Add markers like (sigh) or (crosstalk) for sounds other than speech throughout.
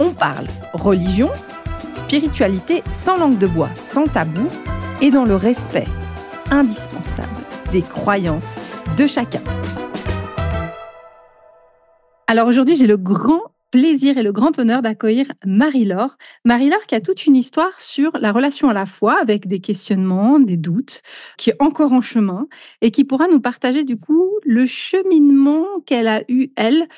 on parle religion, spiritualité sans langue de bois, sans tabou et dans le respect indispensable des croyances de chacun. Alors aujourd'hui, j'ai le grand plaisir et le grand honneur d'accueillir Marie-Laure. Marie-Laure qui a toute une histoire sur la relation à la foi avec des questionnements, des doutes, qui est encore en chemin et qui pourra nous partager du coup le cheminement qu'elle a eu, elle,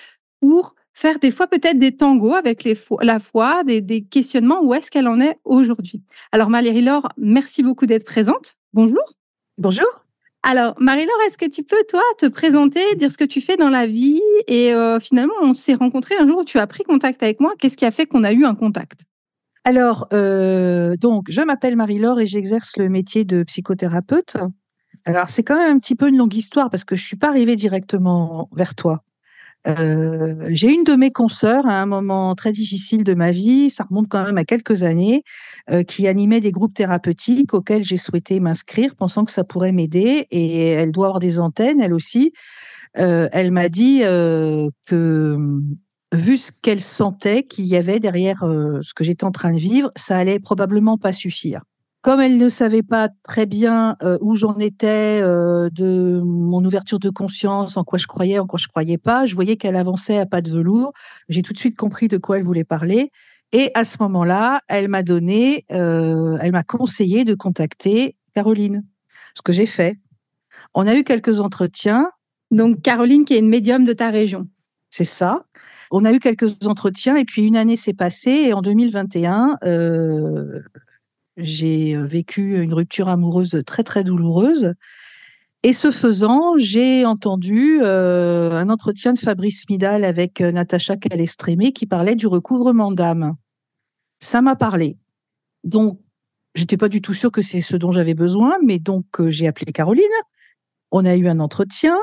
pour faire des fois peut-être des tangos avec les la foi, des, questionnements, où est-ce qu'elle en est aujourd'hui? Alors Marie-Laure, merci beaucoup d'être présente. Bonjour. Bonjour. Alors Marie-Laure, est-ce que tu peux toi te présenter, dire ce que tu fais dans la vie? Et euh, finalement on s'est rencontrés un jour où tu as pris contact avec moi. Qu'est-ce qui a fait qu'on a eu un contact? Alors, euh, donc, je m'appelle Marie-Laure et j'exerce le métier de psychothérapeute. Alors, c'est quand même un petit peu une longue histoire parce que je suis pas arrivée directement vers toi. Euh, j'ai une de mes consoeurs à un moment très difficile de ma vie, ça remonte quand même à quelques années, euh, qui animait des groupes thérapeutiques auxquels j'ai souhaité m'inscrire, pensant que ça pourrait m'aider. Et elle doit avoir des antennes, elle aussi. Euh, elle m'a dit que vu ce qu'elle sentait qu'il y avait derrière ce que j'étais en train de vivre, ça allait probablement pas suffire. Comme elle ne savait pas très bien euh, où j'en étais euh, de mon ouverture de conscience, en quoi je croyais, en quoi je croyais pas, je voyais qu'elle avançait à pas de velours. J'ai tout de suite compris de quoi elle voulait parler. Et à ce moment-là, elle m'a donné, euh, elle m'a conseillé de contacter Caroline, ce que j'ai fait. On a eu quelques entretiens. Donc Caroline, qui est une médium de ta région. C'est ça. On a eu quelques entretiens et puis une année s'est passée et en 2021, euh, j'ai vécu une rupture amoureuse très très douloureuse. Et ce faisant, j'ai entendu un entretien de Fabrice Midal avec Natacha Calestrémé qui parlait du recouvrement d'âme. Ça m'a parlé. Donc, j'étais pas du tout sûre que c'est ce dont j'avais besoin, mais donc j'ai appelé Caroline. On a eu un entretien.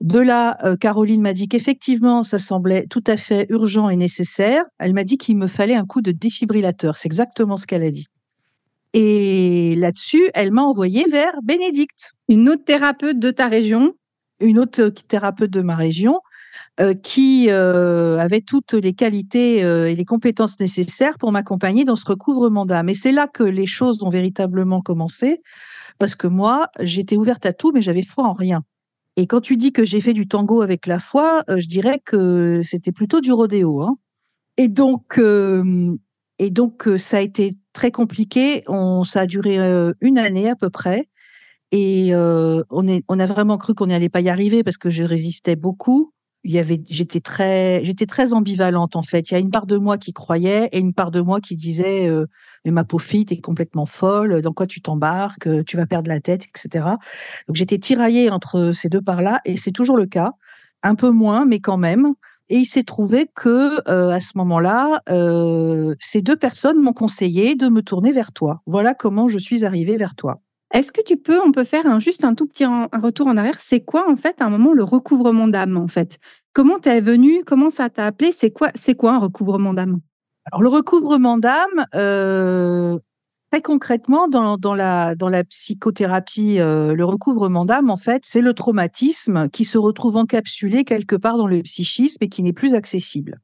De là, Caroline m'a dit qu'effectivement, ça semblait tout à fait urgent et nécessaire. Elle m'a dit qu'il me fallait un coup de défibrillateur. C'est exactement ce qu'elle a dit. Et là-dessus, elle m'a envoyé vers Bénédicte. Une autre thérapeute de ta région? Une autre euh, thérapeute de ma région euh, qui euh, avait toutes les qualités et les compétences nécessaires pour m'accompagner dans ce recouvrement d'âme. Et c'est là que les choses ont véritablement commencé, parce que moi, j'étais ouverte à tout, mais j'avais foi en rien. Et quand tu dis que j'ai fait du tango avec la foi, je dirais que c'était plutôt du rodéo. Hein. Et donc, et donc ça a été très compliqué. On, ça a duré euh, une année à peu près. Et euh, on, est, on a vraiment cru qu'on n'allait pas y arriver parce que je résistais beaucoup. Il y avait, j'étais très, j'étais très ambivalente en fait. Il y a une part de moi qui croyait et une part de moi qui disait euh, mais ma pauvre fille, t'es complètement folle. Dans quoi tu t'embarques? Tu vas perdre la tête, etc. Donc j'étais tiraillée entre ces deux parts-là et c'est toujours le cas, un peu moins, mais quand même. Et il s'est trouvé que euh, à ce moment-là, euh, ces deux personnes m'ont conseillé de me tourner vers toi. Voilà comment je suis arrivée vers toi. Est-ce que tu peux, on peut faire un, juste un tout petit retour en arrière? C'est quoi en fait à un moment le recouvrement d'âme en fait? Comment t'es venu Comment ça t'a appelé? C'est quoi, c'est quoi un recouvrement d'âme? Alors le recouvrement d'âme, euh, Très concrètement, dans, la psychothérapie, euh, le recouvrement d'âme, en fait, c'est le traumatisme qui se retrouve encapsulé quelque part dans le psychisme et qui n'est plus accessible.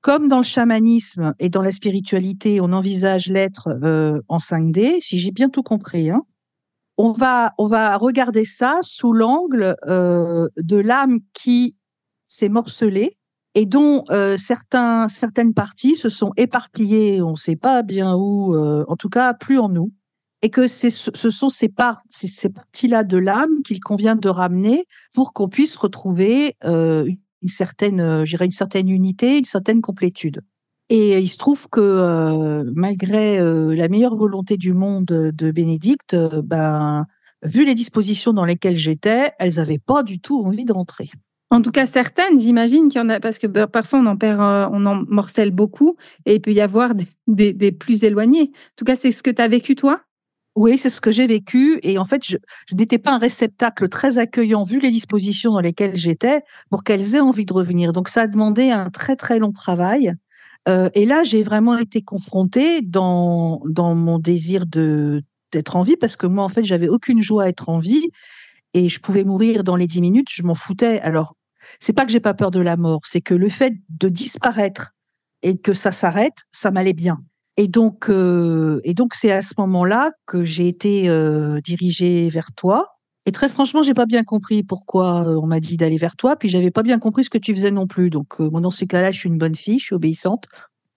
Comme dans le chamanisme et dans la spiritualité, on envisage l'être euh, en 5D, si j'ai bien tout compris, hein, on, va, on va regarder ça sous l'angle euh, de l'âme qui s'est morcelée et dont euh, certains, certaines parties se sont éparpillées, on ne sait pas bien où, euh, en tout cas plus en nous, et que ce sont ces, par, ces, parties-là de l'âme qu'il convient de ramener pour qu'on puisse retrouver euh, une certaine, euh, une certaine unité, une certaine complétude. Et il se trouve que malgré la meilleure volonté du monde de Bénédicte, ben, vu les dispositions dans lesquelles j'étais, elles n'avaient pas du tout envie de rentrer. En tout cas, certaines, j'imagine qu'il y en a, parce que parfois on en perd, euh, on en morcelle beaucoup, et il peut y avoir des, plus éloignés. En tout cas, c'est ce que tu as vécu toi? Oui, c'est ce que j'ai vécu. Et en fait, je, n'étais pas un réceptacle très accueillant, vu les dispositions dans lesquelles j'étais, pour qu'elles aient envie de revenir. Donc, ça a demandé un très, très long travail. Euh, et là, j'ai vraiment été confrontée dans, mon désir d'être en vie, parce que moi, en fait, j'avais aucune joie à être en vie et je pouvais mourir dans les dix minutes, je m'en foutais. Alors, c'est pas que j'ai pas peur de la mort, c'est que le fait de disparaître et que ça s'arrête, ça m'allait bien. Et donc, euh, et donc c'est à ce moment-là que j'ai été euh, dirigée vers toi. Et très franchement, j'ai pas bien compris pourquoi euh, on m'a dit d'aller vers toi, puis j'avais pas bien compris ce que tu faisais non plus. Donc, moi, dans ces cas-là, je suis une bonne fille, je suis obéissante,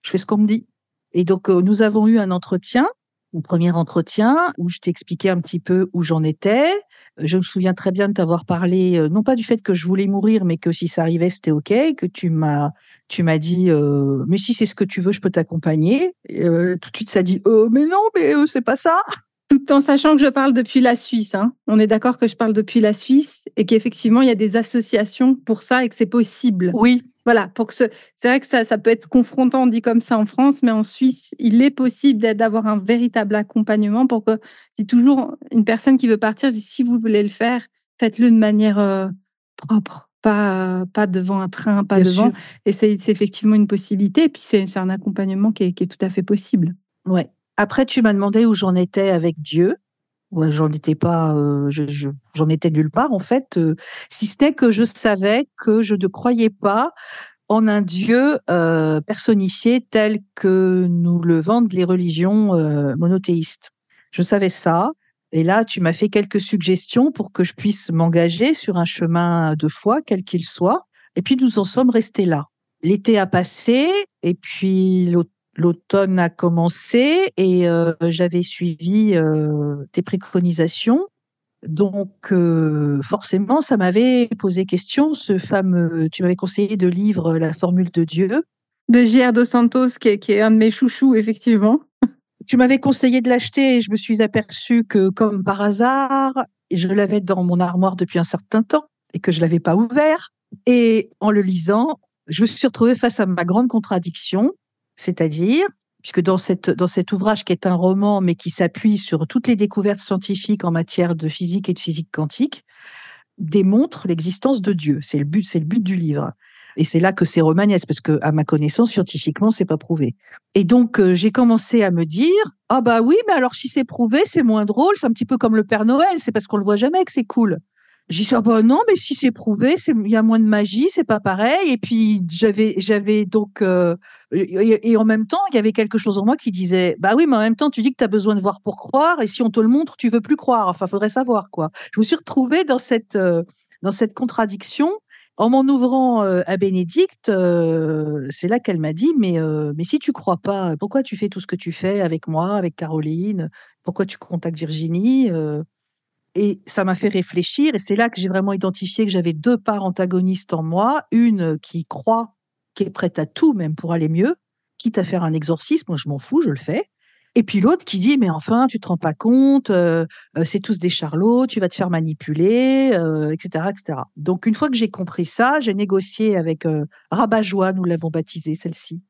je fais ce qu'on me dit. Et donc, nous avons eu un entretien mon premier entretien où je t'expliquais un petit peu où j'en étais. Je me souviens très bien de t'avoir parlé, euh, non pas du fait que je voulais mourir, mais que si ça arrivait, c'était OK, que tu m'as, tu m'as dit, euh, mais si c'est ce que tu veux, je peux t'accompagner. Euh, tout de suite, ça dit, oh, mais non, mais c'est pas ça. Tout en sachant que je parle depuis la Suisse. Hein. On est d'accord que je parle depuis la Suisse et qu'effectivement, il y a des associations pour ça et que c'est possible. Oui. Voilà, pour que c'est vrai que ça, ça peut être confrontant dit comme ça en France, mais en Suisse, il est possible d'avoir un véritable accompagnement pour que si toujours une personne qui veut partir, je si vous voulez le faire, faites-le de manière euh, propre, pas, pas devant un train, pas devant. Et c'est effectivement une possibilité. Et puis c'est un accompagnement qui est, qui est tout à fait possible. Ouais. Après, tu m'as demandé où j'en étais avec Dieu. Ouais, j'en étais pas, euh, j'en étais nulle part en fait, euh, si ce n'est que je savais que je ne croyais pas en un Dieu euh, personnifié tel que nous le vendent les religions monothéistes. Je savais ça, et là tu m'as fait quelques suggestions pour que je puisse m'engager sur un chemin de foi, quel qu'il soit, et puis nous en sommes restés là. L'été a passé, et puis l'automne l'automne a commencé et euh, j'avais suivi euh, tes préconisations. Donc euh, forcément, ça m'avait posé question. Ce fameux, tu m'avais conseillé de lire La formule de Dieu de J.R. dos Santos, qui est, qui est un de mes chouchous effectivement. Tu m'avais conseillé de l'acheter et je me suis aperçue que, comme par hasard, je l'avais dans mon armoire depuis un certain temps et que je l'avais pas ouvert. Et en le lisant, je me suis retrouvée face à ma grande contradiction c'est-à-dire, puisque dans, cette, dans cet ouvrage qui est un roman, mais qui s'appuie sur toutes les découvertes scientifiques en matière de physique et de physique quantique, démontre l'existence de Dieu. C'est le but, c'est le but du livre. Et c'est là que c'est romanesque, parce que, à ma connaissance, scientifiquement, c'est pas prouvé. Et donc, euh, j'ai commencé à me dire, ah bah oui, mais alors si c'est prouvé, c'est moins drôle, c'est un petit peu comme le Père Noël, c'est parce qu'on le voit jamais que c'est cool. Suis ah bah non, mais si c'est prouvé, il y a moins de magie, c'est pas pareil. Et puis j'avais j'avais donc euh, et, en même temps il y avait quelque chose en moi qui disait bah oui, mais en même temps tu dis que tu as besoin de voir pour croire et si on te le montre tu veux plus croire. Enfin faudrait savoir quoi. Je me suis retrouvée dans cette euh, dans cette contradiction en m'en ouvrant euh, à Bénédicte. c'est là qu'elle m'a dit mais mais si tu crois pas, pourquoi tu fais tout ce que tu fais avec moi, avec Caroline? Pourquoi tu contactes Virginie? Et ça m'a fait réfléchir, et c'est là que j'ai vraiment identifié que j'avais deux parts antagonistes en moi, une qui croit, qui est prête à tout, même pour aller mieux, quitte à faire un exorcisme, moi je m'en fous, je le fais. Et puis l'autre qui dit, mais enfin, tu te rends pas compte, euh, euh, c'est tous des charlots, tu vas te faire manipuler, etc., euh, etc. Donc une fois que j'ai compris ça, j'ai négocié avec Rabat-Joie, nous l'avons baptisée celle-ci,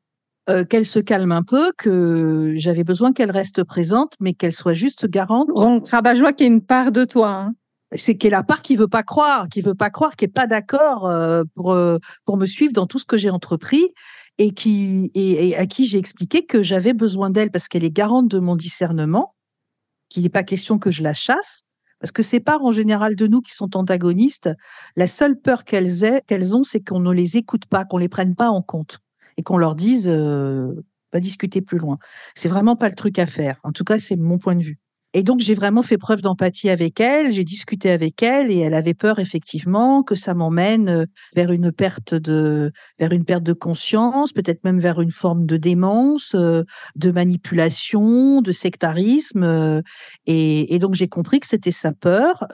euh, qu'elle se calme un peu, que j'avais besoin qu'elle reste présente, mais qu'elle soit juste garante. Donc, rabat qui est une part de toi. Hein. C'est qu'elle la part qui veut pas croire, qui veut pas croire, qui est pas d'accord euh, pour euh, pour me suivre dans tout ce que j'ai entrepris et qui et, à qui j'ai expliqué que j'avais besoin d'elle parce qu'elle est garante de mon discernement, qu'il n'est pas question que je la chasse. Parce que ces parts en général de nous qui sont antagonistes, la seule peur qu'elles aient, qu'elles ont, c'est qu'on ne les écoute pas, qu'on les prenne pas en compte et qu'on leur dise euh, pas discuter plus loin. C'est vraiment pas le truc à faire. En tout cas, c'est mon point de vue. Et donc j'ai vraiment fait preuve d'empathie avec elle, j'ai discuté avec elle et elle avait peur effectivement que ça m'emmène euh, vers une perte de vers une perte de conscience, peut-être même vers une forme de démence, euh, de manipulation, de sectarisme. Euh, et, donc j'ai compris que c'était sa peur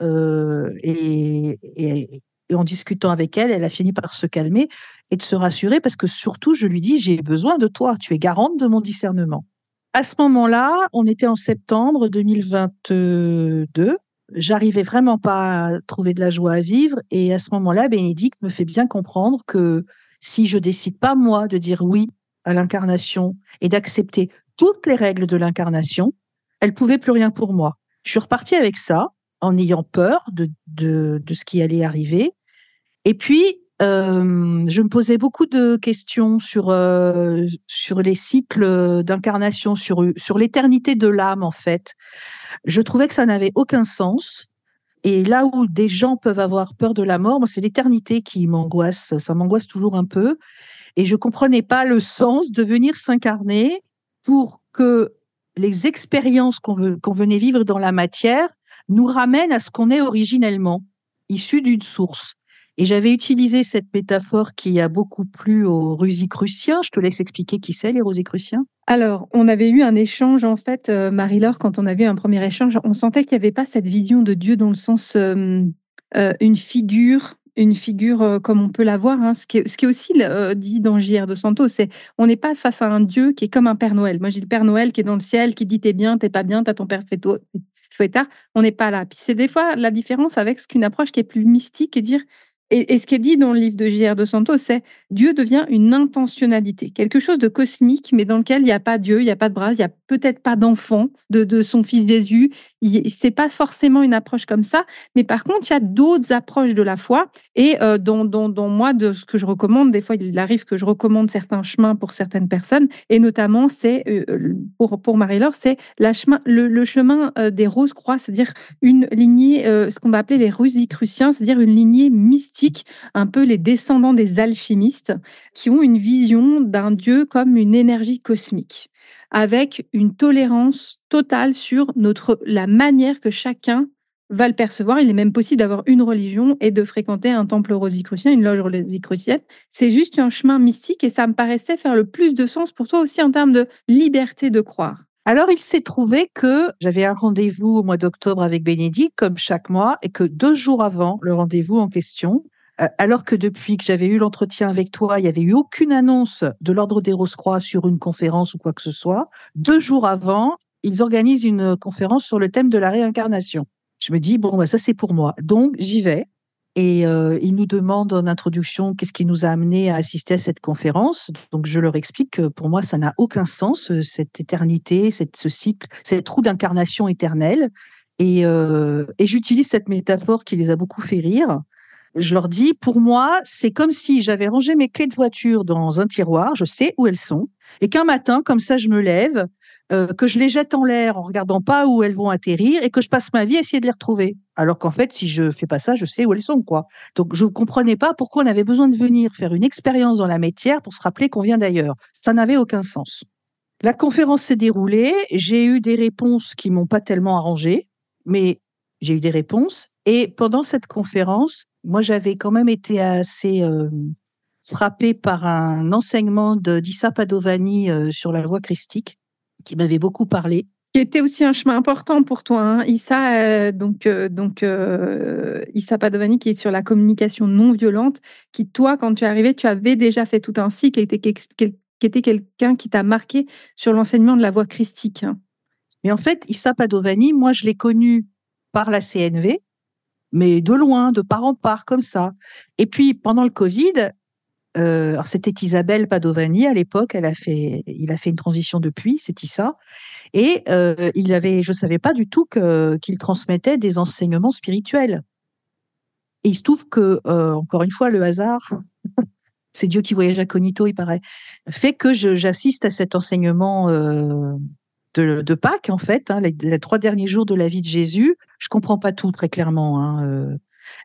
et, et en discutant avec elle, elle a fini par se calmer et de se rassurer parce que surtout, je lui dis, j'ai besoin de toi, tu es garante de mon discernement. À ce moment-là, on était en septembre 2022 j'arrivais vraiment pas à trouver de la joie à vivre. Et à ce moment-là, Bénédicte me fait bien comprendre que si je décide pas moi de dire oui à l'incarnation et d'accepter toutes les règles de l'incarnation, elle pouvait plus rien pour moi. Je suis repartie avec ça en ayant peur de, de, ce qui allait arriver. Et puis, euh, je me posais beaucoup de questions sur euh, sur les cycles d'incarnation, sur sur l'éternité de l'âme en fait. Je trouvais que ça n'avait aucun sens. Et là où des gens peuvent avoir peur de la mort, c'est l'éternité qui m'angoisse. Ça m'angoisse toujours un peu. Et je comprenais pas le sens de venir s'incarner pour que les expériences qu'on qu'on venait vivre dans la matière nous ramènent à ce qu'on est originellement, issu d'une source. Et j'avais utilisé cette métaphore qui a beaucoup plu aux Rosicruciens. Je te laisse expliquer qui c'est, les Rosicruciens. Alors, on avait eu un échange, en fait, euh, Marie-Laure, quand on avait eu un premier échange, on sentait qu'il n'y avait pas cette vision de Dieu dans le sens euh, euh, une figure une figure comme on peut la voir. Hein. Ce, qui est, ce qui est aussi dit dans J.R. de Santos, c'est on n'est pas face à un Dieu qui est comme un Père Noël. Moi, j'ai le Père Noël qui est dans le ciel, qui dit t'es bien, t'es pas bien, t'as ton père fait fouettard. On n'est pas là. Puis c'est des fois la différence avec ce qu'une approche qui est plus mystique et dire et, ce qui est dit dans le livre de J.R. de Santos, c'est Dieu devient une intentionnalité, quelque chose de cosmique, mais dans lequel il n'y a pas Dieu, il n'y a pas de bras, il n'y a peut-être pas d'enfant de, de, son fils Jésus. C'est pas forcément une approche comme ça, mais par contre, il y a d'autres approches de la foi. Et euh, dans, dans, dans, moi, de ce que je recommande, des fois, il arrive que je recommande certains chemins pour certaines personnes, et notamment, c'est euh, pour, pour Marie-Laure, c'est le, chemin euh, des roses croix, c'est-à-dire une lignée, ce qu'on va appeler les Rosicruciens, c'est-à-dire une lignée mystique un peu les descendants des alchimistes, qui ont une vision d'un Dieu comme une énergie cosmique, avec une tolérance totale sur notre, la manière que chacun va le percevoir. Il est même possible d'avoir une religion et de fréquenter un temple rosicrucien, une loge rosicrucienne. C'est juste un chemin mystique et ça me paraissait faire le plus de sens pour toi aussi en termes de liberté de croire. Alors, il s'est trouvé que j'avais un rendez-vous au mois d'octobre avec Bénédicte, comme chaque mois, et que deux jours avant le rendez-vous en question, euh, alors que depuis que j'avais eu l'entretien avec toi, il n'y avait eu aucune annonce de l'Ordre des Rose-Croix sur une conférence ou quoi que ce soit, deux jours avant, ils organisent une conférence sur le thème de la réincarnation. Je me dis, bon, bah, ça c'est pour moi. Donc, j'y vais. Et euh, ils nous demandent en introduction qu'est-ce qui nous a amené à assister à cette conférence. Donc je leur explique que pour moi ça n'a aucun sens euh, cette éternité, cette, ce cycle, cette roue d'incarnation éternelle. Et, euh, et j'utilise cette métaphore qui les a beaucoup fait rire. Je leur dis, pour moi, c'est comme si j'avais rangé mes clés de voiture dans un tiroir, je sais où elles sont, et qu'un matin, comme ça, je me lève, euh, que je les jette en l'air en regardant pas où elles vont atterrir et que je passe ma vie à essayer de les retrouver. Alors qu'en fait, si je fais pas ça, je sais où elles sont, quoi. Donc, je ne comprenais pas pourquoi on avait besoin de venir faire une expérience dans la métière pour se rappeler qu'on vient d'ailleurs. Ça n'avait aucun sens. La conférence s'est déroulée. J'ai eu des réponses qui m'ont pas tellement arrangé, mais j'ai eu des réponses. Et pendant cette conférence, moi, j'avais quand même été assez euh, frappée par un enseignement d'Issa Padovani euh, sur la voie christique qui m'avait beaucoup parlé. Qui était aussi un chemin important pour toi, hein. Issa, euh, donc, euh, donc euh, Issa Padovani, qui est sur la communication non violente, qui, toi, quand tu es arrivé, tu avais déjà fait tout un cycle, qui était quelqu'un qui t'a marqué sur l'enseignement de la voie christique. Hein. Mais en fait, Issa Padovani, moi, je l'ai connu par la CNV, mais de loin, de part en part, comme ça. Et puis, pendant le Covid, euh, alors c'était Isabelle Padovani à l'époque. Elle a fait, il a fait une transition depuis, c'est Issa. Et euh, il avait, je savais pas du tout qu'il transmettait des enseignements spirituels. Et il se trouve que, euh, encore une fois, le hasard, (laughs) c'est Dieu qui voyage à Cognito, il paraît, fait que j'assiste à cet enseignement euh, de, Pâques, en fait, hein, les, trois derniers jours de la vie de Jésus. Je comprends pas tout très clairement, hein.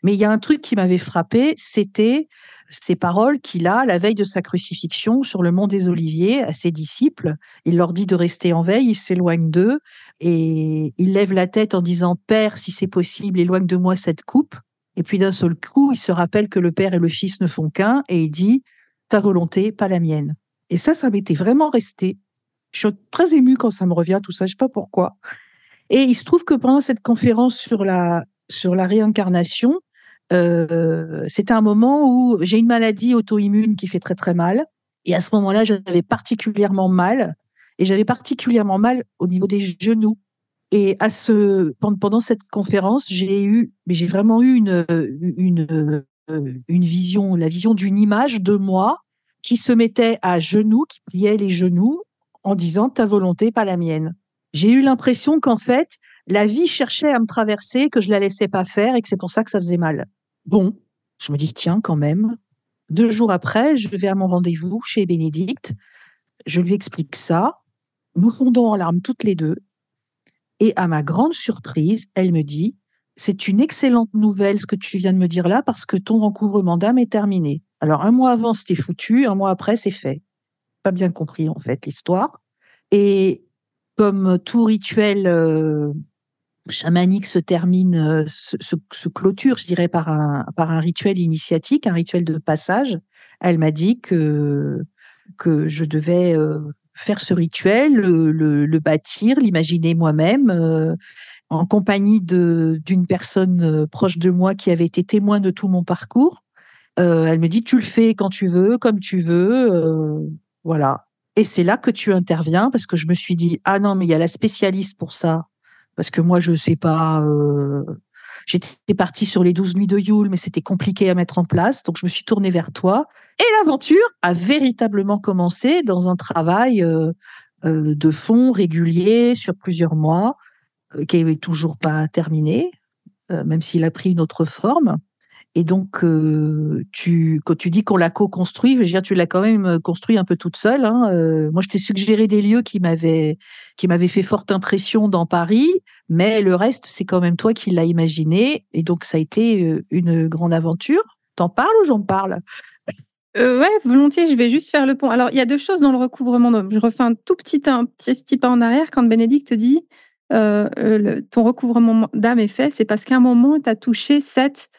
Mais il y a un truc qui m'avait frappé, c'était ces paroles qu'il a la veille de sa crucifixion sur le mont des Oliviers à ses disciples. Il leur dit de rester en veille, il s'éloigne d'eux et il lève la tête en disant Père, si c'est possible, éloigne de moi cette coupe. Et puis d'un seul coup, il se rappelle que le Père et le Fils ne font qu'un et il dit Ta volonté, pas la mienne. Et ça, ça m'était vraiment resté. Je suis très émue quand ça me revient, tout ça, je sais pas pourquoi. Et il se trouve que pendant cette conférence sur la, sur la réincarnation, euh, c'était un moment où j'ai une maladie auto-immune qui fait très très mal. Et à ce moment-là, j'avais particulièrement mal. Et j'avais particulièrement mal au niveau des genoux. Et à ce pendant cette conférence, j'ai eu, mais j'ai vraiment eu une une une vision, la vision d'une image de moi qui se mettait à genoux, qui pliait les genoux en disant ta volonté, pas la mienne. J'ai eu l'impression qu'en fait, la vie cherchait à me traverser, que je la laissais pas faire et que c'est pour ça que ça faisait mal. Bon, je me dis tiens quand même. Deux jours après, je vais à mon rendez-vous chez Bénédicte. Je lui explique ça. Nous fondons en larmes toutes les deux. Et à ma grande surprise, elle me dit c'est une excellente nouvelle ce que tu viens de me dire là parce que ton recouvrement d'âme est terminé. Alors un mois avant c'était foutu, un mois après c'est fait. Pas bien compris en fait l'histoire. Et comme tout rituel euh, chamanique se termine, euh, se, clôture, je dirais, par un, par un rituel initiatique, un rituel de passage, elle m'a dit que, que je devais euh, faire ce rituel, le, bâtir, l'imaginer moi-même, en compagnie d'une personne proche de moi qui avait été témoin de tout mon parcours. elle me dit, tu le fais quand tu veux, comme tu veux, voilà. Et c'est là que tu interviens parce que je me suis dit ah non mais il y a la spécialiste pour ça parce que moi je sais pas. Euh... J'étais partie sur les 12 nuits de Yule, mais c'était compliqué à mettre en place. Donc, je me suis tournée vers toi. Et l'aventure a véritablement commencé dans un travail euh, euh, de fond régulier sur plusieurs mois, qui n'est toujours pas terminé, même s'il a pris une autre forme. Et donc, euh, quand tu dis qu'on l'a co-construit, je veux dire, tu l'as quand même euh, construit un peu toute seule. Hein. Euh, moi, je t'ai suggéré des lieux qui m'avaient qui m'avaient fait forte impression dans Paris, mais le reste, c'est quand même toi qui l'as imaginé. Et donc, ça a été une grande aventure. T'en parles ou j'en parle? Euh, ouais, volontiers, je vais juste faire le pont. Alors, il y a deux choses dans le recouvrement. Je refais un tout petit, un petit, petit pas en arrière quand Bénédicte dit euh, ton recouvrement d'âme est fait, c'est parce qu'à un moment, tu as touché cette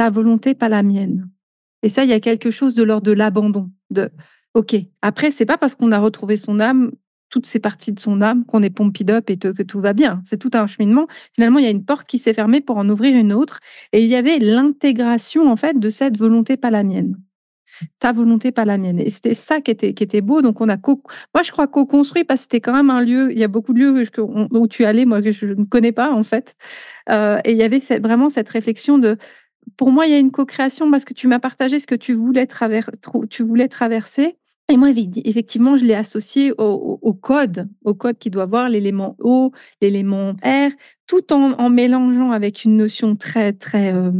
ta volonté, pas la mienne. Et ça, il y a quelque chose de l'ordre de l'abandon. De, ok. Après, c'est pas parce qu'on a retrouvé son âme, toutes ces parties de son âme, qu'on est pompide up et que tout va bien. C'est tout un cheminement. Finalement, il y a une porte qui s'est fermée pour en ouvrir une autre. Et il y avait l'intégration, en fait, de cette volonté, pas la mienne. Ta volonté, pas la mienne. Et c'était ça qui était, qui était beau. Donc, on a moi, je crois co-construit parce que c'était quand même un lieu, il y a beaucoup de lieux où tu allais, moi, que je ne connais pas, en fait. Euh, et il y avait vraiment cette réflexion de, pour moi, il y a une co-création parce que tu m'as partagé ce que tu voulais, tu voulais traverser. Et moi, effectivement, je l'ai associé au, code, au code qui doit avoir l'élément O, l'élément R, tout en, mélangeant avec une notion très, très euh,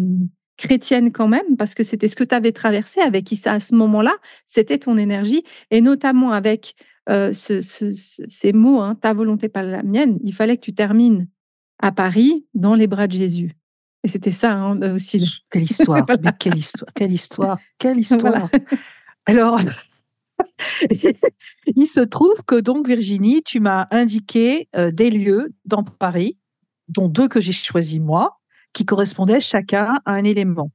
chrétienne quand même, parce que c'était ce que tu avais traversé avec Issa à ce moment-là, c'était ton énergie, et notamment avec euh, ces mots, hein, ta volonté, pas la mienne, il fallait que tu termines à Paris dans les bras de Jésus. Et c'était ça hein, aussi. Quelle histoire, (laughs) mais quelle histoire, quelle (laughs) histoire, quelle histoire. Alors, (laughs) il se trouve que donc Virginie, tu m'as indiqué euh, des lieux dans Paris, dont deux que j'ai choisis moi, qui correspondaient chacun à un élément.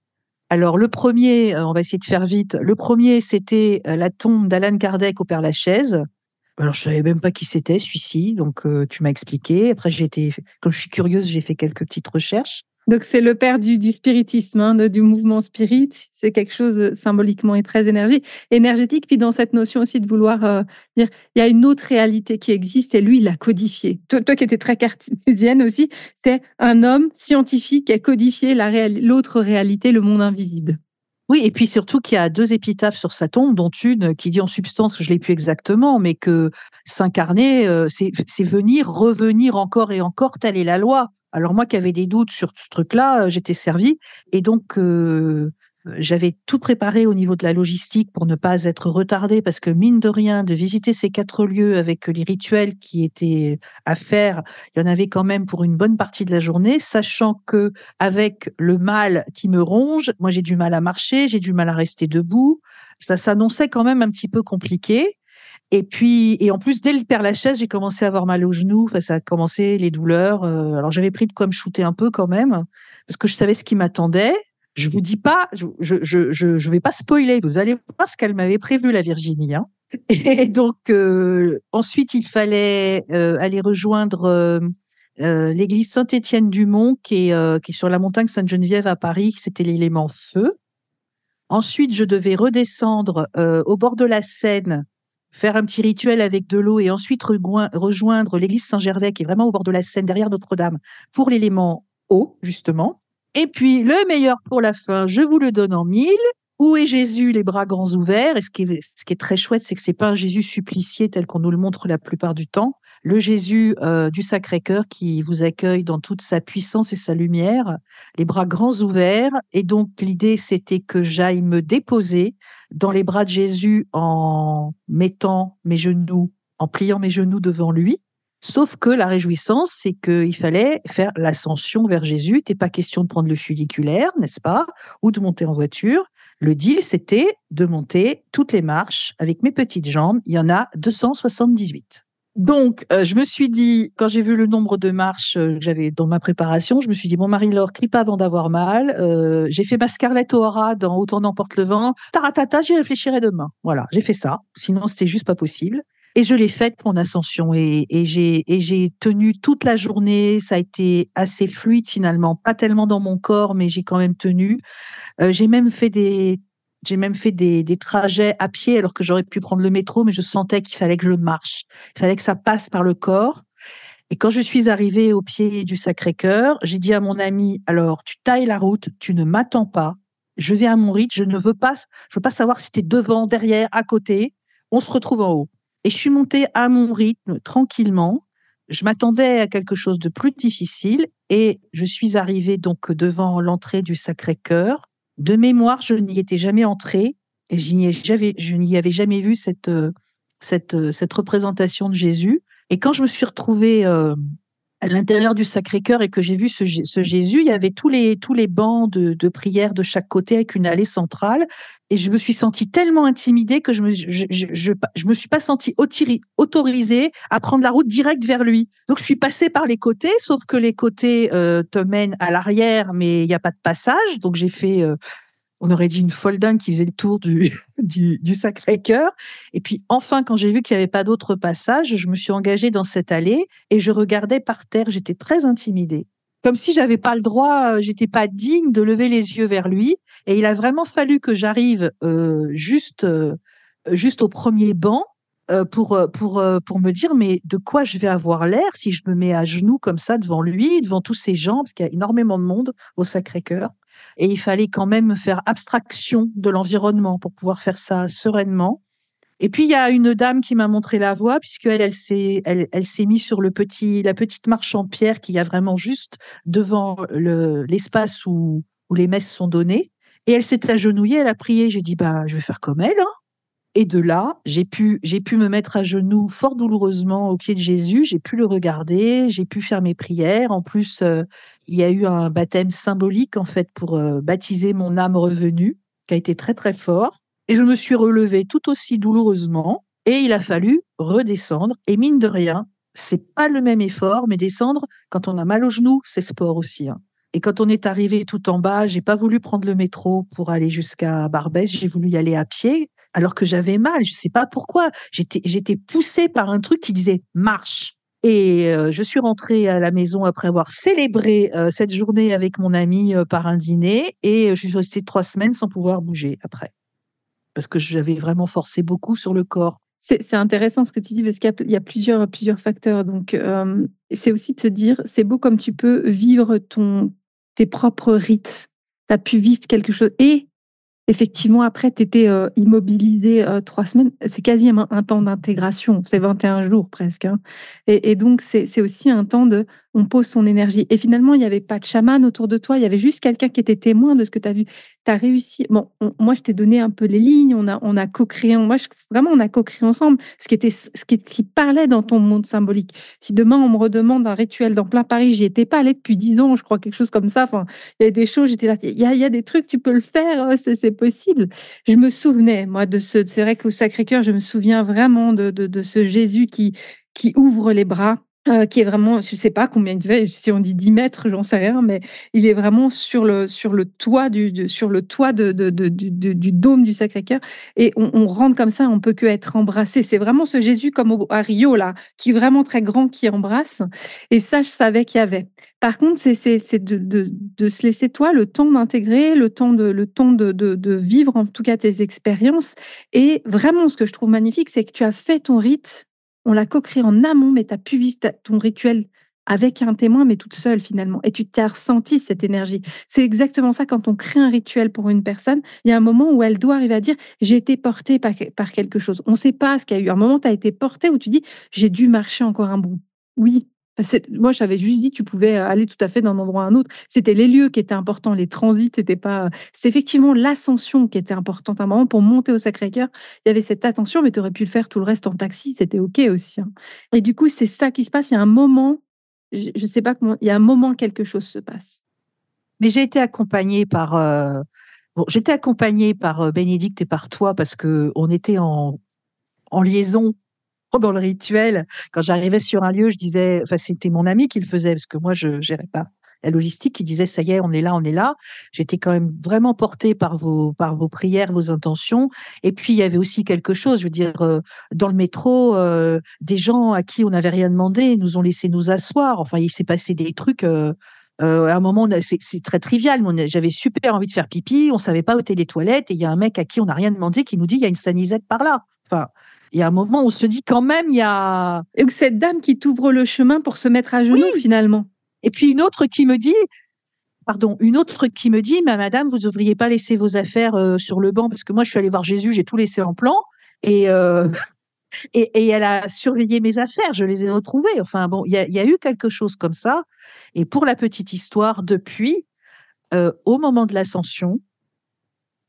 Alors le premier, euh, on va essayer de faire vite. Le premier, c'était euh, la tombe d'Alan Kardec au Père Lachaise. Alors je savais même pas qui c'était celui-ci, donc tu m'as expliqué. Après j'ai été, comme je suis curieuse, j'ai fait quelques petites recherches. Donc c'est le père du, spiritisme, hein, du mouvement spirit. C'est quelque chose euh, symboliquement et très énergétique. Puis dans cette notion aussi de vouloir euh, dire, il y a une autre réalité qui existe et lui, il l'a codifiée. Toi, qui étais très cartésienne aussi, c'est un homme scientifique qui a codifié l'autre réalité, le monde invisible. Oui, et puis surtout qu'il y a deux épitaphes sur sa tombe, dont une qui dit en substance, je l'ai plus exactement, mais que s'incarner, euh, c'est venir, revenir encore et encore, telle est la loi. Alors moi qui avais des doutes sur ce truc-là, euh, j'étais servi et donc euh, j'avais tout préparé au niveau de la logistique pour ne pas être retardé parce que mine de rien, de visiter ces quatre lieux avec les rituels qui étaient à faire, il y en avait quand même pour une bonne partie de la journée, sachant que avec le mal qui me ronge, moi j'ai du mal à marcher, j'ai du mal à rester debout, ça s'annonçait quand même un petit peu compliqué. Et puis, et en plus, dès le Père Lachaise, j'ai commencé à avoir mal aux genoux. Enfin, ça a commencé les douleurs. Euh, alors, j'avais pris de quoi me shooter un peu quand même, parce que je savais ce qui m'attendait. Je vous dis pas, je, je, je, je vais pas spoiler. Vous allez voir ce qu'elle m'avait prévu, la Virginie. Hein. (laughs) Et donc, euh, ensuite, il fallait euh, aller rejoindre l'église Saint-Étienne-du-Mont, qui est, qui est sur la montagne Sainte-Geneviève à Paris. C'était l'élément feu. Ensuite, je devais redescendre au bord de la Seine faire un petit rituel avec de l'eau et ensuite rejoindre l'église Saint-Gervais qui est vraiment au bord de la Seine derrière Notre-Dame pour l'élément eau justement. Et puis le meilleur pour la fin, je vous le donne en mille. Où est Jésus, les bras grands ouverts? Et ce qui est, très chouette, c'est que c'est pas un Jésus supplicié tel qu'on nous le montre la plupart du temps. Le Jésus euh, du Sacré-Cœur qui vous accueille dans toute sa puissance et sa lumière, les bras grands ouverts. Et donc l'idée, c'était que j'aille me déposer dans les bras de Jésus en mettant mes genoux, en pliant mes genoux devant lui. Sauf que la réjouissance, c'est qu'il fallait faire l'ascension vers Jésus. T'es pas question de prendre le funiculaire, n'est-ce pas, ou de monter en voiture. Le deal, c'était de monter toutes les marches avec mes petites jambes. Il y en a 278. Donc, euh, je me suis dit, quand j'ai vu le nombre de marches euh, que j'avais dans ma préparation, je me suis dit, bon, Marie-Laure, crie pas avant d'avoir mal. Euh, j'ai fait ma Scarlett O'Hara dans Autant n'emporte le vent. Taratata, j'y réfléchirai demain. Voilà, j'ai fait ça. Sinon, c'était juste pas possible. Et je l'ai faite mon ascension et, et j'ai tenu toute la journée. Ça a été assez fluide finalement, pas tellement dans mon corps, mais j'ai quand même tenu. Euh, j'ai même fait des j'ai même fait des, des, trajets à pied alors que j'aurais pu prendre le métro, mais je sentais qu'il fallait que je marche. Il fallait que ça passe par le corps. Et quand je suis arrivée au pied du Sacré-Cœur, j'ai dit à mon ami, alors tu tailles la route, tu ne m'attends pas, je viens à mon rythme, je ne veux pas, je veux pas savoir si tu es devant, derrière, à côté, on se retrouve en haut. Et je suis montée à mon rythme, tranquillement. Je m'attendais à quelque chose de plus difficile et je suis arrivée donc devant l'entrée du Sacré-Cœur. De mémoire, je n'y étais jamais entrée et je n'y avais jamais vu cette, euh, euh, cette représentation de Jésus. Et quand je me suis retrouvée euh, à l'intérieur du Sacré-Cœur et que j'ai vu ce, Jésus, il y avait tous les, tous les bancs de, de prière de chaque côté avec une allée centrale. Et je me suis sentie tellement intimidée que je me, je, je, je, me suis pas sentie autorisée à prendre la route directe vers lui. Donc je suis passée par les côtés, sauf que les côtés euh, te mènent à l'arrière, mais il n'y a pas de passage. Donc j'ai fait, euh, on aurait dit une folle dingue qui faisait le tour du, (laughs) du, Sacré-Cœur. Et puis enfin, quand j'ai vu qu'il n'y avait pas d'autre passage, je me suis engagée dans cette allée et je regardais par terre. J'étais très intimidée comme si j'avais pas le droit, euh, j'étais pas digne de lever les yeux vers lui. Et il a vraiment fallu que j'arrive euh, juste, euh, juste au premier banc pour pour pour me dire mais de quoi je vais avoir l'air si je me mets à genoux comme ça devant lui, devant tous ces gens, parce qu'il y a énormément de monde au Sacré-Cœur? Et il fallait quand même faire abstraction de l'environnement pour pouvoir faire ça sereinement. Et puis il y a une dame qui m'a montré la voie puisqu'elle elle s'est elle, elle s'est mise sur le petit la petite marche en pierre qu'il y a vraiment juste devant le l'espace où où les messes sont données et elle s'est agenouillée, elle a prié, j'ai dit bah je vais faire comme elle hein. Et de là, j'ai pu j'ai pu me mettre à genoux fort douloureusement au pied de Jésus, j'ai pu le regarder, j'ai pu faire mes prières. En plus, euh, il y a eu un baptême symbolique en fait pour euh, baptiser mon âme revenue qui a été très très fort. Et je me suis relevée tout aussi douloureusement et il a fallu redescendre. Et mine de rien, c'est pas le même effort, mais descendre quand on a mal aux genoux, c'est sport aussi. Hein. Et quand on est arrivé tout en bas, j'ai pas voulu prendre le métro pour aller jusqu'à Barbès, j'ai voulu y aller à pied, alors que j'avais mal. Je sais pas pourquoi. J'étais, poussée par un truc qui disait marche. Et euh, je suis rentrée à la maison après avoir célébré euh, cette journée avec mon ami euh, par un dîner, et je suis restée trois semaines sans pouvoir bouger après parce que j'avais vraiment forcé beaucoup sur le corps. C'est intéressant ce que tu dis parce qu'il y, a plusieurs, plusieurs facteurs. Donc, c'est aussi se dire, c'est beau comme tu peux vivre ton, tes propres rites. Tu as pu vivre quelque chose et effectivement, après, tu étais euh, immobilisé euh, trois semaines. C'est quasiment un, temps d'intégration. C'est 21 jours presque. Hein. Et, donc, c'est aussi un temps de on pose son énergie. Et finalement, il n'y avait pas de chaman autour de toi. Il y avait juste quelqu'un qui était témoin de ce que tu as vu. Tu as réussi. Bon, moi, je t'ai donné un peu les lignes. On a, on a co-créé. Moi, vraiment, on a co-créé ensemble ce qui, était, ce qui, parlait dans ton monde symbolique. Si demain, on me redemande un rituel dans plein Paris, j'y étais pas allée depuis dix ans, je crois, quelque chose comme ça. Enfin, il y a des choses, j'étais là. Il y, a, y a des trucs, tu peux le faire. C'est possible. Je me souvenais, moi, de ce. C'est vrai qu'au Sacré-Cœur, je me souviens vraiment de, de, de ce Jésus qui, qui ouvre les bras Euh, qui est vraiment, je sais pas combien il fait, si on dit 10 mètres, j'en sais rien, mais il est vraiment sur le, sur le toit du, sur le toit de, de, de, du dôme du Sacré-Cœur. Et on, on, rentre comme ça, on peut que être embrassé. C'est vraiment ce Jésus comme au, à Rio, là, qui est vraiment très grand, qui embrasse. Et ça, je savais qu'il y avait. Par contre, c'est de, de, de, se laisser, toi, le temps d'intégrer, le temps, de, le temps de, de vivre, en tout cas, tes expériences. Et vraiment, ce que je trouve magnifique, c'est que tu as fait ton rite on l'a co-créé en amont, mais tu as pu vivre ton rituel avec un témoin, mais toute seule finalement. Et tu t'as ressenti cette énergie. C'est exactement ça quand on crée un rituel pour une personne. Il y a un moment où elle doit arriver à dire j'ai été portée par, par quelque chose. On ne sait pas ce qu'il y a eu. Un moment, tu as été portée où tu dis j'ai dû marcher encore un bout. Oui, moi, j'avais juste dit tu pouvais aller tout à fait d'un endroit à un autre. C'était les lieux qui étaient importants, les transits n'étaient pas. C'est effectivement l'ascension qui était importante. À un moment, pour monter au Sacré-Cœur, il y avait cette attention, mais tu aurais pu le faire tout le reste en taxi, c'était OK aussi. Hein. Et du coup, c'est ça qui se passe. Il y a un moment, je ne sais pas comment, il y a un moment, quelque chose se passe. Mais j'ai été accompagnée par. Euh, bon, j'étais accompagnée par euh, Bénédicte et par toi parce que on était en, en liaison (laughs) dans le rituel, quand j'arrivais sur un lieu, je disais, enfin, c'était mon ami qui le faisait, parce que moi, je gérais pas la logistique, qui disait, ça y est, on est là, on est là. J'étais quand même vraiment portée par vos, par vos prières, vos intentions. Et puis, il y avait aussi quelque chose, je veux dire, euh, dans le métro, euh, des gens à qui on n'avait rien demandé nous ont laissé nous asseoir. Enfin, il s'est passé des trucs. Euh, à un moment, c'est très trivial. J'avais super envie de faire pipi, on savait pas où étaient les toilettes, et il y a un mec à qui on n'a rien demandé qui nous dit il y a une sanisette par là. Enfin, y a un moment où on se dit quand même, il y a. Et cette dame qui t'ouvre le chemin pour se mettre à genoux finalement. Et puis une autre qui me dit, pardon, une autre qui me dit, mais madame, vous devriez pas laisser vos affaires euh, sur le banc parce que moi je suis allée voir Jésus, j'ai tout laissé en plan et, euh, (laughs) et, et elle a surveillé mes affaires, je les ai retrouvées. Enfin bon, il y a, y a, eu quelque chose comme ça. Et pour la petite histoire, depuis, euh, au moment de l'ascension,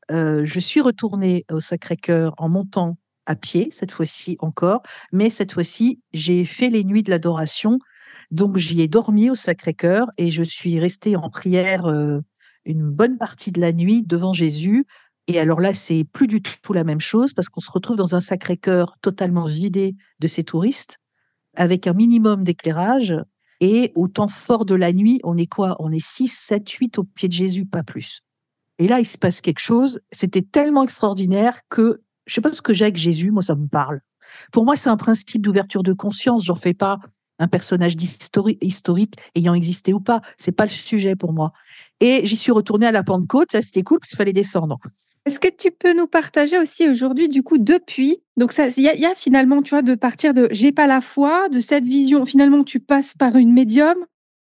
je suis retournée au Sacré-Cœur en montant à pied, cette fois-ci encore, mais cette fois-ci, j'ai fait les nuits de l'adoration. Donc, j'y ai dormi au Sacré-Cœur et je suis restée en prière euh, une bonne partie de la nuit devant Jésus. Et alors là, c'est plus du tout la même chose parce qu'on se retrouve dans un Sacré-Cœur totalement vidé de ses touristes, avec un minimum d'éclairage. Et au temps fort de la nuit, on est quoi? On est 6, 7, 8 au pied de Jésus, pas plus. Et là, il se passe quelque chose. C'était tellement extraordinaire que je sais pas ce que j'ai avec Jésus, moi ça me parle. Pour moi, c'est un principe d'ouverture de conscience. J'en fais pas un personnage historique ayant existé ou pas. C'est pas le sujet pour moi. Et j'y suis retournée à la Pentecôte. Ça, c'était cool parce qu'il fallait descendre. Est-ce que tu peux nous partager aussi aujourd'hui, du coup, depuis Donc, il y, a finalement, tu vois, de partir de j'ai pas la foi, de cette vision. Finalement, tu passes par une médium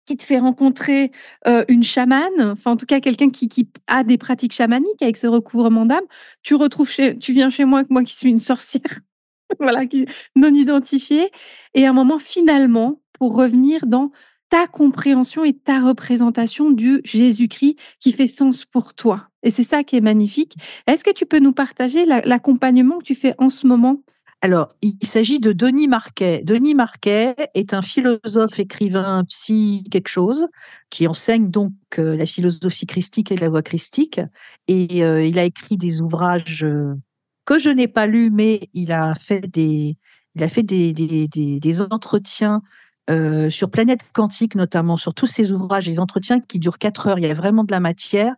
qui te fait rencontrer euh, une chamane, enfin en tout cas quelqu'un qui, a des pratiques chamaniques avec ce recouvrement d'âme, tu retrouves tu viens chez moi, moi qui suis une sorcière, (laughs) voilà, qui, non identifiée, et à un moment finalement pour revenir dans ta compréhension et ta représentation du Jésus-Christ qui fait sens pour toi. Et c'est ça qui est magnifique. Est-ce que tu peux nous partager l'accompagnement que tu fais en ce moment? Alors, il s'agit de Denis Marquet. Denis Marquet est un philosophe, écrivain, psy, quelque chose, qui enseigne donc euh, la philosophie christique et la voie christique. Et euh, il a écrit des ouvrages euh, que je n'ai pas lus, mais il a fait des, il a fait des, des, entretiens sur Planète Quantique, notamment, sur tous ces ouvrages, des entretiens qui durent quatre heures. Il y a vraiment de la matière.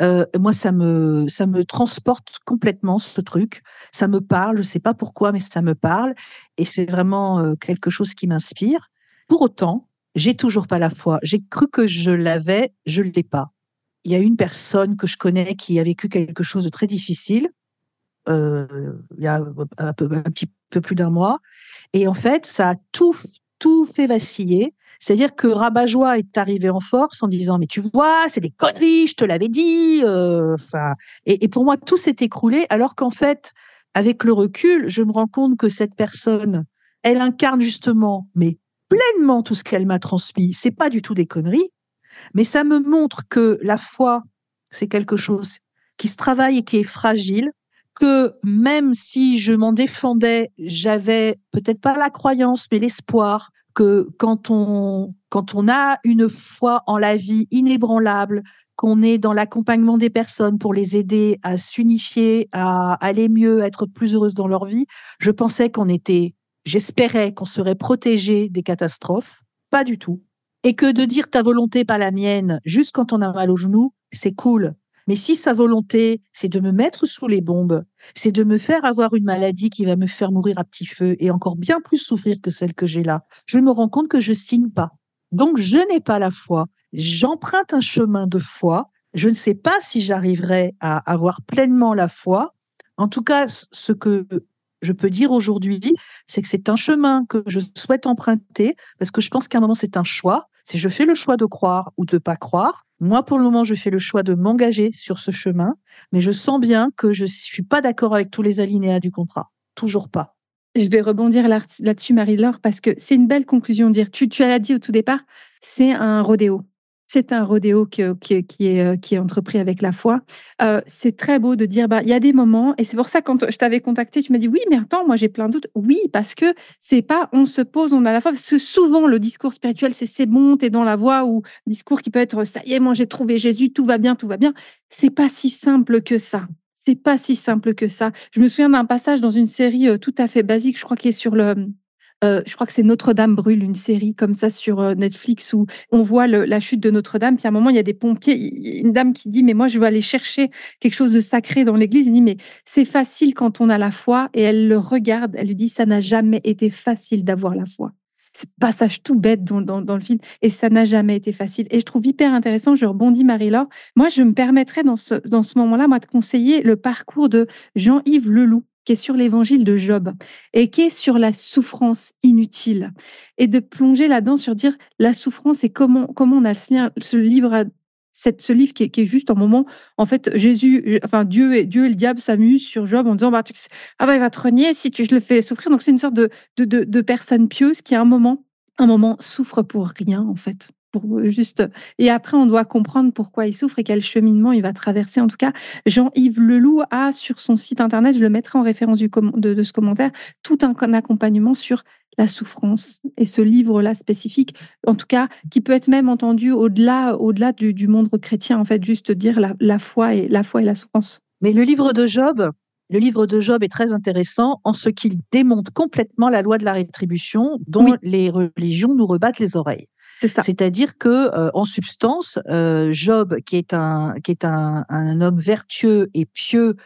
Euh, moi, ça me, ça me transporte complètement ce truc. Ça me parle, je sais pas pourquoi, mais ça me parle. Et c'est vraiment euh, quelque chose qui m'inspire. Pour autant, j'ai toujours pas la foi. J'ai cru que je l'avais, je l'ai pas. Il y a une personne que je connais qui a vécu quelque chose de très difficile. Euh, il y a un, peu, un petit peu plus d'un mois. Et en fait, ça a tout, tout fait vaciller. C'est-à-dire que Rabat-Joie est arrivé en force en disant mais tu vois c'est des conneries, je te l'avais dit. Euh, enfin et, pour moi tout s'est écroulé alors qu'en fait avec le recul je me rends compte que cette personne elle incarne justement mais pleinement tout ce qu'elle m'a transmis. C'est pas du tout des conneries, mais ça me montre que la foi c'est quelque chose qui se travaille et qui est fragile que même si je m'en défendais, j'avais peut-être pas la croyance, mais l'espoir que quand on, quand on a une foi en la vie inébranlable, qu'on est dans l'accompagnement des personnes pour les aider à s'unifier, à aller mieux, à être plus heureuses dans leur vie, je pensais qu'on était j'espérais qu'on serait protégé des catastrophes. Pas du tout. Et que de dire ta volonté, pas la mienne, juste quand on a mal au genou, c'est cool. Mais si sa volonté, c'est de me mettre sous les bombes, c'est de me faire avoir une maladie qui va me faire mourir à petit feu et encore bien plus souffrir que celle que j'ai là, je me rends compte que je signe pas. Donc, je n'ai pas la foi. J'emprunte un chemin de foi. Je ne sais pas si j'arriverai à avoir pleinement la foi. En tout cas, ce que je peux dire aujourd'hui, c'est que c'est un chemin que je souhaite emprunter parce que je pense qu'à un moment, c'est un choix. Si je fais le choix de croire ou de pas croire, moi, pour le moment, je fais le choix de m'engager sur ce chemin, mais je sens bien que je suis pas d'accord avec tous les alinéas du contrat. Toujours pas. Je vais rebondir là-dessus, Marie-Laure, parce que c'est une belle conclusion dire, tu, tu l'as dit au tout départ, c'est un rodéo. C'est un rodéo qui, qui, est, euh, qui est entrepris avec la foi. Euh, c'est très beau de dire, bah, il y a des moments, et c'est pour ça quand je t'avais contacté, tu m'as dit, oui, mais attends, moi j'ai plein de doutes. Oui, parce que c'est pas, on se pose, on a la foi, parce que souvent le discours spirituel, c'est c'est bon, t'es dans la voie, ou discours qui peut être, ça y est, moi j'ai trouvé Jésus, tout va bien, tout va bien. C'est pas si simple que ça. C'est pas si simple que ça. Je me souviens d'un passage dans une série euh, tout à fait basique, je crois qu'il est sur le, euh, je crois que c'est Notre-Dame brûle, une série comme ça sur euh, Netflix où on voit la chute de Notre-Dame. Puis à un moment, il y a des pompiers, une dame qui dit mais moi je veux aller chercher quelque chose de sacré dans l'église. Il dit mais c'est facile quand on a la foi et elle le regarde. Elle lui dit ça n'a jamais été facile d'avoir la foi. C'est passage tout bête dans, dans, le film et ça n'a jamais été facile. Et je trouve hyper intéressant, je rebondis Marie-Laure, moi je me permettrais dans ce, dans ce moment-là, moi de conseiller le parcours de Jean-Yves Leloup qui est sur l'évangile de Job et qui est sur la souffrance inutile. Et de plonger là-dedans sur dire la souffrance et comment comment on a ce, livre cette, ce livre qui est, juste un moment, en fait, Jésus, enfin Dieu et Dieu et le diable s'amusent sur Job en disant bah, ah bah il va te renier si tu je le fais souffrir. Donc c'est une sorte de, de, de, de personne pieuse qui à un moment, un moment souffre pour rien en fait juste. Et après, on doit comprendre pourquoi il souffre et quel cheminement il va traverser. En tout cas, Jean-Yves Leloup a sur son site internet, je le mettrai en référence du de, ce commentaire, tout un, accompagnement sur la souffrance et ce livre-là spécifique, en tout cas, qui peut être même entendu au-delà, au-delà du, monde chrétien, en fait, juste dire la, foi et la foi et la souffrance. Mais le livre de Job, le livre de Job est très intéressant en ce qu'il démonte complètement la loi de la rétribution dont les religions nous rebattent les oreilles. C'est-à-dire que, euh, en substance, euh, Job, qui est un qui est un, un homme vertueux et pieux,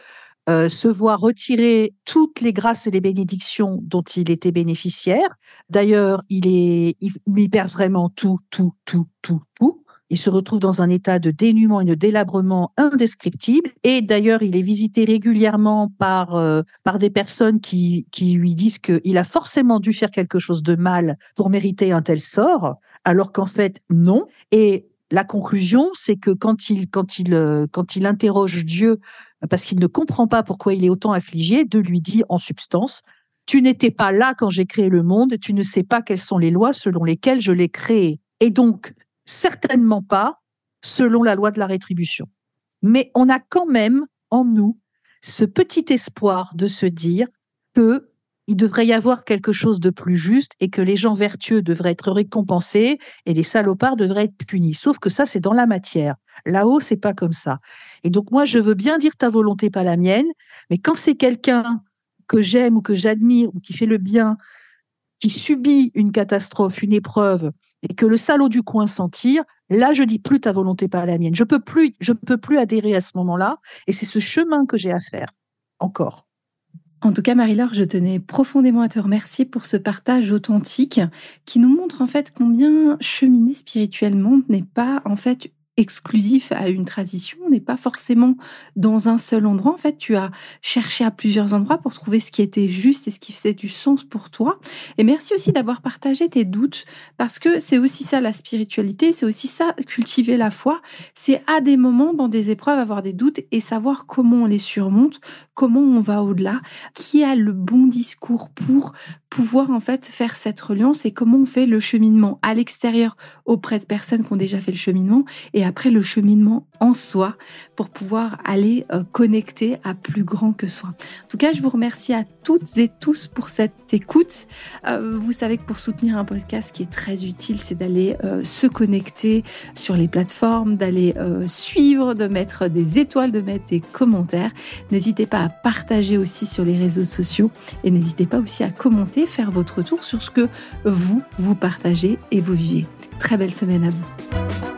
euh, se voit retirer toutes les grâces et les bénédictions dont il était bénéficiaire. D'ailleurs, il est, il, il perd vraiment tout, tout, tout, tout, tout. Il se retrouve dans un état de dénuement et de délabrement indescriptible. Et d'ailleurs, il est visité régulièrement par par des personnes qui qui lui disent qu'il a forcément dû faire quelque chose de mal pour mériter un tel sort alors qu'en fait non. Et la conclusion, c'est que quand il quand il euh, quand il interroge Dieu parce qu'il ne comprend pas pourquoi il est autant affligé, de lui dit en substance tu n'étais pas là quand j'ai créé le monde, tu ne sais pas quelles sont les lois selon lesquelles je l'ai créé. Et donc, certainement pas selon la loi de la rétribution. Mais on a quand même en nous ce petit espoir de se dire que il devrait y avoir quelque chose de plus juste et que les gens vertueux devraient être récompensés et les salopards devraient être punis. Sauf que ça, c'est dans la matière. Là-haut, c'est pas comme ça. Et donc, moi, je veux bien dire ta volonté, pas la mienne, mais quand c'est quelqu'un que j'aime ou que j'admire ou qui fait le bien, qui subit une catastrophe, une épreuve, et que le salaud du coin s'en tire, là, je dis plus ta volonté, pas la mienne. Je peux plus, je peux plus adhérer à ce moment-là. Et c'est ce chemin que j'ai à faire. Encore. En tout cas, Marie-Laure, je tenais profondément à te remercier pour ce partage authentique qui nous montre en fait combien cheminer spirituellement n'est pas en fait exclusif à une tradition, n'est pas forcément dans un seul endroit. En fait, tu as cherché à plusieurs endroits pour trouver ce qui était juste et ce qui faisait du sens pour toi. Et merci aussi d'avoir partagé tes doutes, parce que c'est aussi ça la spiritualité, c'est aussi ça cultiver la foi. C'est à des moments, dans des épreuves, avoir des doutes et savoir comment on les surmonte, comment on va au-delà, qui a le bon discours pour pouvoir en fait faire cette reliance et comment on fait le cheminement à l'extérieur auprès de personnes qui ont déjà fait le cheminement et après le cheminement en soi pour pouvoir aller euh, connecter à plus grand que soi. En tout cas, je vous remercie à toutes et tous pour cette écoute. Euh, vous savez que pour soutenir un podcast qui est très utile, c'est d'aller euh, se connecter sur les plateformes, d'aller suivre, de mettre des étoiles, de mettre des commentaires. N'hésitez pas à partager aussi sur les réseaux sociaux et n'hésitez pas aussi à commenter, faire votre retour sur ce que vous, vous partagez et vous vivez. Très belle semaine à vous.